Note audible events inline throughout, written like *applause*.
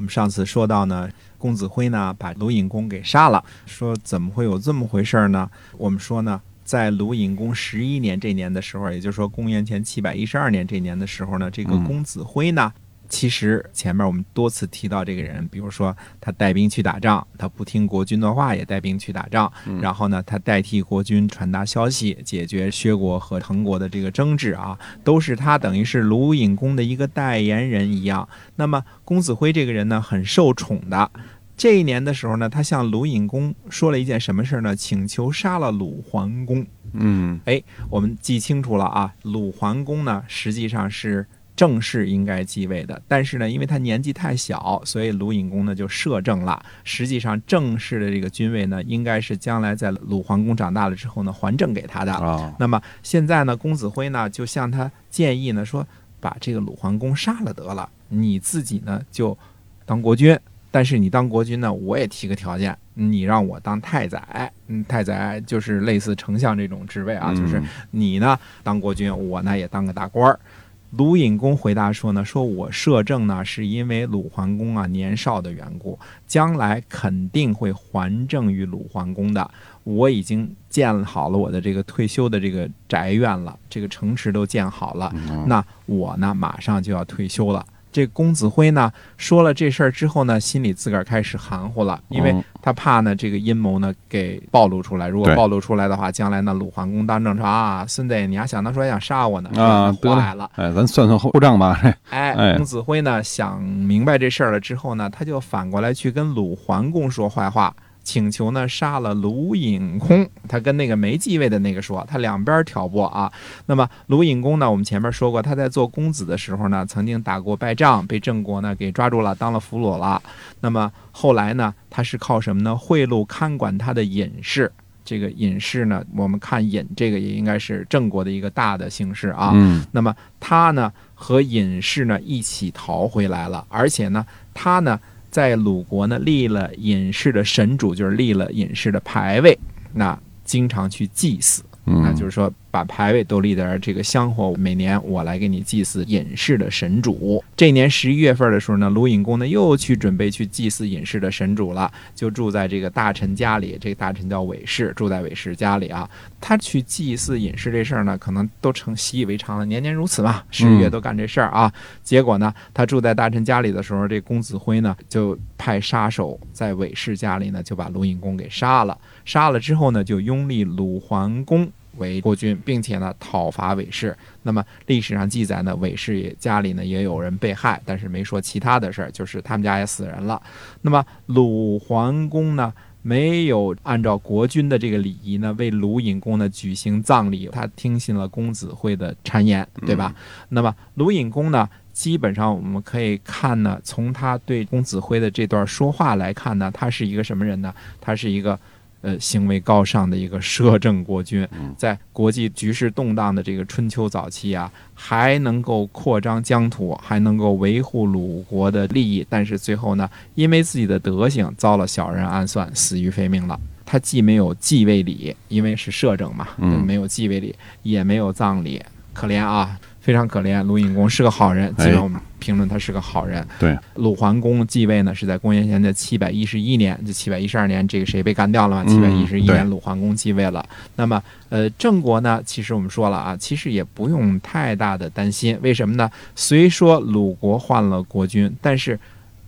我们上次说到呢，公子辉呢把鲁隐公给杀了，说怎么会有这么回事呢？我们说呢，在鲁隐公十一年这年的时候，也就是说公元前七百一十二年这年的时候呢，这个公子辉呢。其实前面我们多次提到这个人，比如说他带兵去打仗，他不听国君的话也带兵去打仗，然后呢，他代替国君传达消息，解决薛国和滕国的这个争执啊，都是他等于是鲁隐公的一个代言人一样。那么公子辉这个人呢，很受宠的。这一年的时候呢，他向鲁隐公说了一件什么事呢？请求杀了鲁桓公。嗯，哎，我们记清楚了啊，鲁桓公呢，实际上是。正式应该继位的，但是呢，因为他年纪太小，所以鲁隐公呢就摄政了。实际上，正式的这个君位呢，应该是将来在鲁桓公长大了之后呢，还政给他的。啊，那么现在呢，公子辉呢就向他建议呢，说把这个鲁桓公杀了得了，你自己呢就当国君。但是你当国君呢，我也提个条件，你让我当太宰。嗯，太宰就是类似丞相这种职位啊，就是你呢当国君，我呢也当个大官儿。鲁隐公回答说呢：“说我摄政呢，是因为鲁桓公啊年少的缘故，将来肯定会还政于鲁桓公的。我已经建好了我的这个退休的这个宅院了，这个城池都建好了。那我呢，马上就要退休了。”这公子辉呢说了这事儿之后呢，心里自个儿开始含糊了，因为他怕呢这个阴谋呢给暴露出来。如果暴露出来的话，将来呢鲁桓公当政朝啊，孙子你还想当初还想杀我呢啊，坏了，哎，咱算算后账吧。*laughs* 哎，公子辉呢想明白这事儿了之后呢，他就反过来去跟鲁桓公说坏话。请求呢杀了鲁隐公，他跟那个没继位的那个说，他两边挑拨啊。那么鲁隐公呢，我们前面说过，他在做公子的时候呢，曾经打过败仗，被郑国呢给抓住了，当了俘虏了。那么后来呢，他是靠什么呢？贿赂看管他的隐士。这个隐士呢，我们看隐这个也应该是郑国的一个大的姓氏啊。嗯。那么他呢和隐士呢一起逃回来了，而且呢他呢。在鲁国呢，立了隐士的神主，就是立了隐士的牌位，那经常去祭祀。那就是说，把牌位都立在这个香火，每年我来给你祭祀隐士的神主。这年十一月份的时候呢，鲁隐公呢又去准备去祭祀隐士的神主了，就住在这个大臣家里。这个大臣叫韦氏，住在韦氏家里啊。他去祭祀隐士这事儿呢，可能都成习以为常了，年年如此嘛，十月都干这事儿啊。结果呢，他住在大臣家里的时候，这公子辉呢就派杀手在韦氏家里呢就把鲁隐公给杀了。杀了之后呢，就拥立鲁桓公。为国君，并且呢讨伐韦氏。那么历史上记载呢，韦氏也家里呢也有人被害，但是没说其他的事儿，就是他们家也死人了。那么鲁桓公呢没有按照国君的这个礼仪呢为鲁隐公呢举行葬礼，他听信了公子会的谗言，对吧？那么鲁隐公呢，基本上我们可以看呢，从他对公子辉的这段说话来看呢，他是一个什么人呢？他是一个。呃，行为高尚的一个摄政国君，在国际局势动荡的这个春秋早期啊，还能够扩张疆土，还能够维护鲁国的利益，但是最后呢，因为自己的德行遭了小人暗算，死于非命了。他既没有继位礼，因为是摄政嘛，没有继位礼，也没有葬礼，可怜啊。非常可怜，鲁隐公是个好人，基本我们评论他是个好人。对，鲁桓公继位呢是在公元前的七百一十一年，这七百一十二年，这个谁被干掉了嘛？七百一十一年，鲁桓公继位了。那么，呃，郑国呢，其实我们说了啊，其实也不用太大的担心，为什么呢？虽说鲁国换了国君，但是。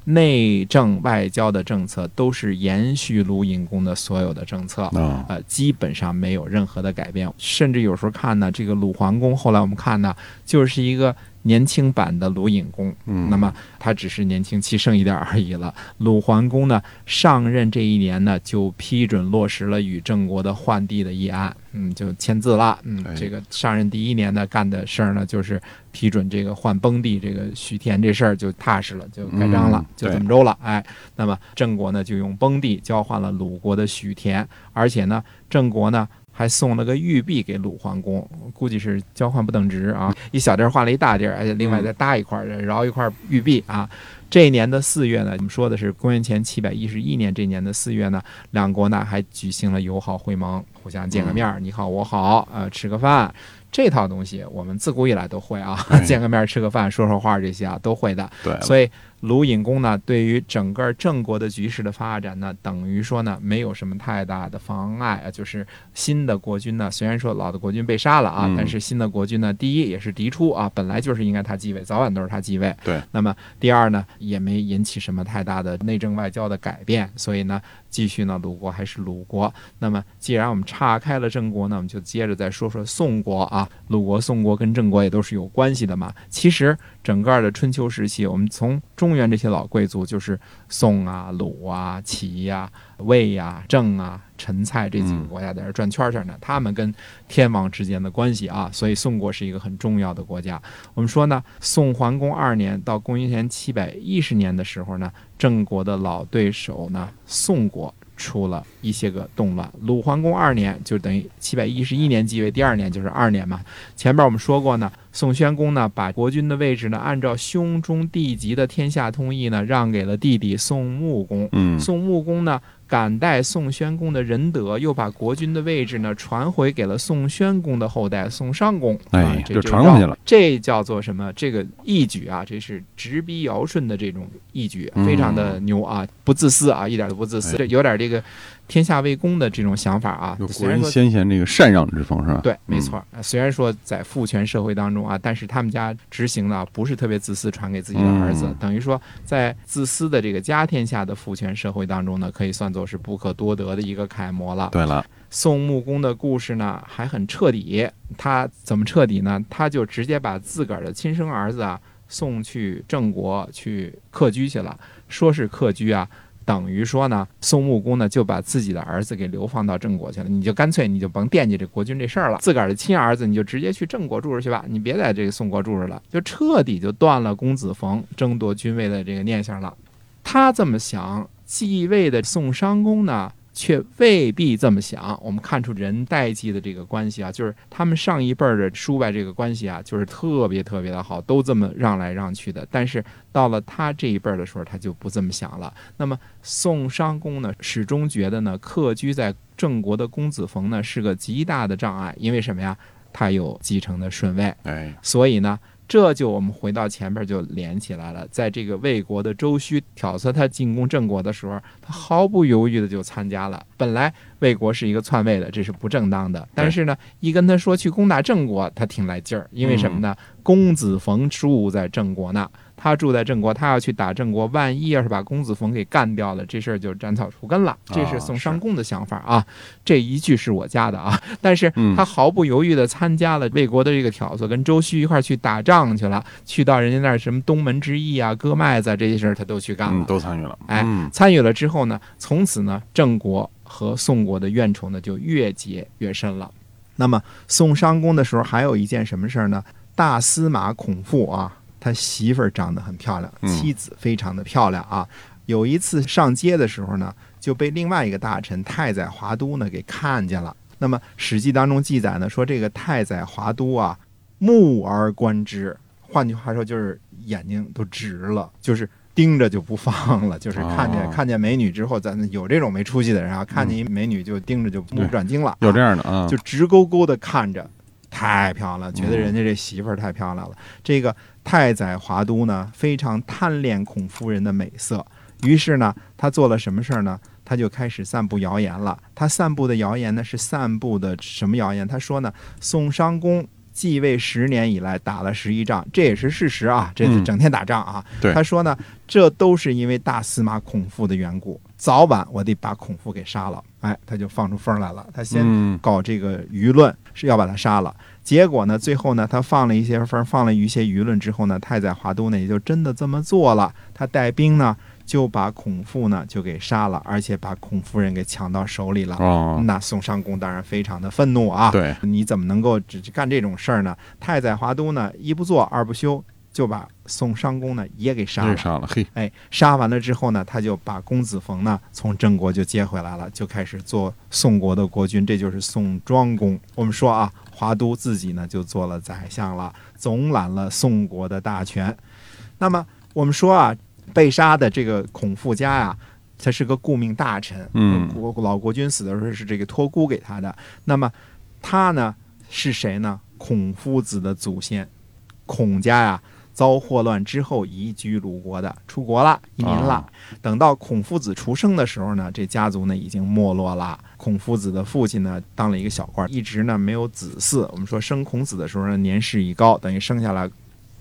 内政外交的政策都是延续鲁隐公的所有的政策，呃，基本上没有任何的改变。甚至有时候看呢，这个鲁桓公后来我们看呢，就是一个年轻版的鲁隐公。嗯，那么他只是年轻气盛一点而已了。鲁桓公呢上任这一年呢，就批准落实了与郑国的换地的议案，嗯，就签字了。嗯哎，这个上任第一年呢干的事儿呢，就是批准这个换崩地，这个许田这事儿就踏实了，就盖章了嗯，就对这么着了。哎，那么郑国呢就用崩地交换了鲁国的许田，而且呢郑国呢。还送了个玉璧给鲁桓公，估计是交换不等值啊！一小地儿换了一大地儿，而且另外再搭一块儿，饶一块玉璧啊！这一年的四月呢，我们说的是公元前七百一十一年这年的四月呢，两国呢还举行了友好会盟，互相见个面儿，你好我好，呃，吃个饭。这套东西我们自古以来都会啊，哎 *laughs* 见个面儿吃个饭说说话这些啊都会的。对，所以鲁隐公呢，对于整个郑国的局势的发展呢，等于说呢，没有什么太大的妨碍啊。就是新的国君呢，虽然说老的国君被杀了啊，嗯但是新的国君呢，第一也是嫡出啊，本来就是应该他继位，早晚都是他继位。对。那么第二呢，也没引起什么太大的内政外交的改变，所以呢，继续呢，鲁国还是鲁国。那么既然我们岔开了郑国呢，我们就接着再说说宋国啊。鲁国、宋国跟郑国也都是有关系的嘛。其实整个的春秋时期，我们从中原这些老贵族，就是宋啊、鲁啊、齐呀、魏呀、郑啊、陈蔡这几个国家在这转圈圈呢，他们跟天王之间的关系啊，所以宋国是一个很重要的国家。我们说呢，宋桓公二年到公元前七百一十年的时候呢，郑国的老对手呢，宋国。出了一些个动乱，鲁桓公二年就等于七百一十一年继位，第二年就是二年嘛。前边我们说过呢，宋宣公呢把国君的位置呢按照兄终弟及的天下通义呢让给了弟弟宋穆公。嗯，宋穆公呢感戴宋宣公的仁德，又把国君的位置呢传回给了宋宣公的后代宋商公。哎啊、这就传过去了。这叫做什么？这个义举啊，这是直逼尧舜的这种义举，嗯非常的牛啊，不自私啊，一点都不自私，哎这有点这个天下为公的这种想法啊有。国人先贤这个禅让之风是吧？对，没嗯错。啊虽然说在父权社会当中啊，但是他们家执行的啊不是特别自私，传给自己的儿子，嗯等于说在自私的这个家天下的父权社会当中呢，可以算作是不可多得的一个楷模了。对了，宋穆公的故事呢还很彻底，他怎么彻底呢？他就直接把自个儿的亲生儿子啊送去郑国去客居去了，说是客居啊。等于说呢，宋穆公呢就把自己的儿子给流放到郑国去了，你就干脆你就甭惦记这国君这事儿了，自个儿的亲儿子你就直接去郑国住着去吧，你别在这个宋国住着了，就彻底就断了公子冯争夺君位的这个念想了。他这么想，继位的宋商公呢，却未必这么想。我们看出人代际的这个关系啊，就是他们上一辈儿的叔伯这个关系啊，就是特别特别的好，都这么让来让去的。但是到了他这一辈儿的时候，他就不这么想了。那么宋商公呢，始终觉得呢，客居在郑国的公子冯呢是个极大的障碍，因为什么呀？他有继承的顺位。哎，所以呢，这就我们回到前边就连起来了。在这个魏国的周须挑唆他进攻郑国的时候，他毫不犹豫的就参加了。本来魏国是一个篡位的，这是不正当的。但是呢，一跟他说去攻打郑国，他挺来劲儿，因为什么呢？公子冯住在郑国呢。他住在郑国，他要去打郑国，万一要是把公子冯给干掉了，这事儿就斩草除根了。这是宋商公的想法啊。这一句是我加的啊，但是嗯他毫不犹豫地参加了魏国的这个挑唆，跟周须一块儿去打仗去了，去到人家那儿什么东门之役啊、割麦子啊这些事儿他都去干嗯，了。都参与了。哎嗯参与了之后呢，从此呢，郑国和宋国的怨仇呢就越结越深了。那么宋商公的时候，还有一件什么事儿呢？大司马孔父啊，他媳妇儿长得很漂亮，嗯妻子非常的漂亮啊。有一次上街的时候呢，就被另外一个大臣太宰华都呢给看见了。那么《史记》当中记载呢，说这个太宰华都啊，目而观之，换句话说就是眼睛都直了，就是盯着就不放了，就是看见、哦看见美女之后，咱有这种没出息的人啊，看见一美女就盯着就目不转睛了，有这样的啊，就直勾勾的看着，太漂亮，觉得人家这媳妇儿太漂亮了。这个太宰华都呢，非常贪恋孔夫人的美色，于是呢，他做了什么事儿呢？他就开始散布谣言了。他散布的谣言呢，是散布的什么谣言？他说呢，宋商公。继位十年以来打了十一仗，这也是事实啊，这嗯整天打仗啊。对他说呢，这都是因为大司马孔父的缘故。早晚我得把孔父给杀了。哎，他就放出风来了。他先嗯搞这个舆论是要把他杀了。结果呢，最后呢，他放了一些风，放了一些舆论之后呢，太宰华都呢也就真的这么做了。他带兵呢就把孔父呢就给杀了，而且把孔夫人给抢到手里了。哦，那宋襄公当然非常的愤怒啊！对，你怎么能够只干这种事儿呢？太宰华都呢一不做二不休，就把宋襄公呢也给杀了。杀了，嘿，哎，杀完了之后呢，他就把公子冯呢从郑国就接回来了，就开始做宋国的国君，这就是宋庄公。我们说啊，华都自己呢就做了宰相了，总揽了宋国的大权。那么我们说啊，被杀的这个孔父家呀、他是个顾命大臣，嗯国老国君死的时候是这个托孤给他的。那么他呢是谁呢？孔夫子的祖先，孔家呀、遭祸乱之后移居鲁国的，出国了，移民了。啊等到孔夫子出生的时候呢，这家族呢已经没落了。孔夫子的父亲呢当了一个小官，一直呢没有子嗣。我们说生孔子的时候呢年事已高，等于生下来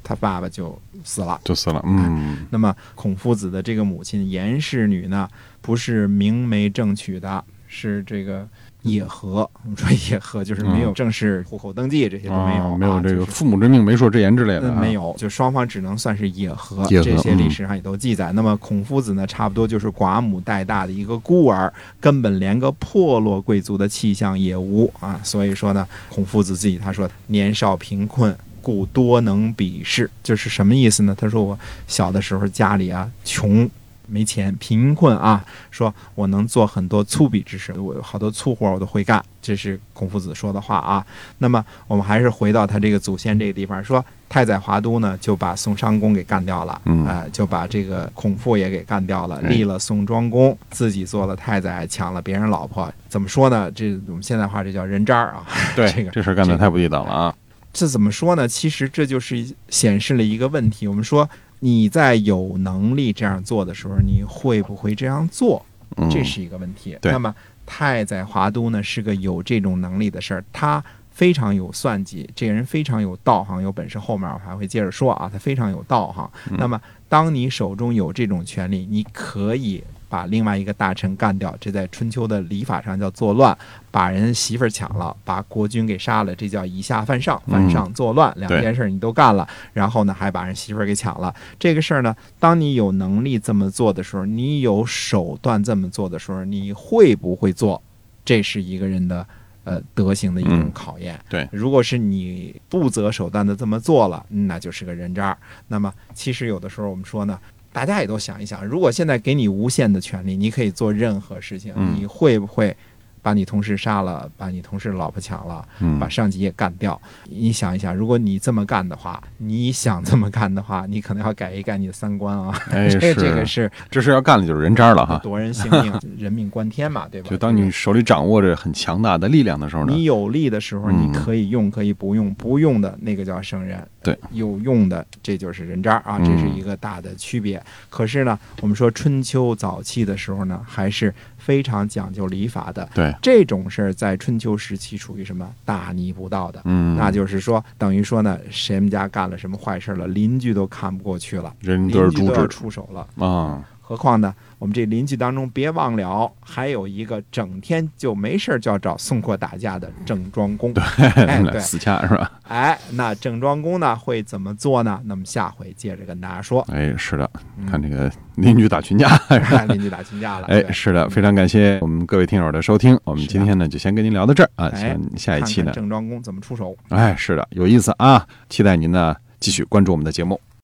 他爸爸就死了。就死了，嗯，那么孔夫子的这个母亲颜氏女呢，不是明媒正娶的，是这个野合。我们说野合就是没有正式户口登记，这些都没有，啊没有啊这个父母之命，媒妁之言之类的没有，就双方只能算是野合，这些历嗯史上也都记载。那么孔夫子呢，差不多就是寡母带大的一个孤儿，根本连个破落贵族的气象也无啊。所以说呢，孔夫子自己他说年少贫困。故多能鄙视，就是什么意思呢？他说我小的时候家里啊穷，没钱，贫困啊，说我能做很多粗鄙之事，我有好多粗活我都会干，这是孔夫子说的话啊。那么我们还是回到他这个祖先这个地方，说太宰华都呢就把宋襄公给干掉了，啊呃，就把这个孔父也给干掉了，哎立了宋庄公，自己做了太宰，抢了别人老婆，怎么说呢？这我们现在话这叫人渣啊。*laughs* 对，这个这事儿干的太不地道了啊，这怎么说呢？其实这就是显示了一个问题。我们说你在有能力这样做的时候，你会不会这样做？嗯，这是一个问题。对那么太宰华都呢是个有这种能力的事儿，他非常有算计，这个人非常有道行、有本事。后面我还会接着说啊，他非常有道行。嗯那么当你手中有这种权利，你可以把另外一个大臣干掉，这在春秋的礼法上叫作乱，把人媳妇儿抢了，把国君给杀了，这叫以下犯上，犯上作乱，两件事儿你都干了，然后呢还把人媳妇儿给抢了。这个事儿呢，当你有能力这么做的时候，你有手段这么做的时候，你会不会做？这是一个人的呃德行的一种嗯考验。对如果是你不择手段的这么做了，嗯那就是个人渣。那么其实有的时候我们说呢。大家也都想一想，如果现在给你无限的权利，你可以做任何事情，嗯。你会不会把你同事杀了，把你同事老婆抢了，嗯把上级也干掉？你想一想，如果你这么干的话，你想这么干的话，你可能要改一改你的三观啊。哎这是 *laughs* 这个是这事要干了就是人渣了哈。夺人性命，*laughs* 人命关天嘛，对吧？就当你手里掌握着很强大的力量的时候呢，你有力的时候，嗯你可以用，可以不用，不用的那个叫圣人，对，有用的这就是人渣啊，嗯这是一个大的区别。可是呢，我们说春秋早期的时候呢，还是非常讲究礼法的。对，这种事儿在春秋时期属于什么大逆不道的？嗯，那就是说，等于说呢，谁们家干了什么坏事了，邻居都看不过去了，人邻都是都要出手了。啊，何况呢，我们这邻居当中，别忘了还有一个整天就没事儿就要找宋国打架的郑庄公。哎，*laughs* 对，死掐是吧？哎，那郑庄公呢会怎么做呢？那么下回接着跟大家说。哎，是的，嗯看这个邻居打群架。*laughs* 邻居打群架了。*laughs* 哎，是的，非常感谢我们各位听友的收听。我们今天呢就先跟您聊到这儿啊，哎下下一期呢看看，郑庄公怎么出手。哎，是的，有意思啊，期待您呢继续关注我们的节目。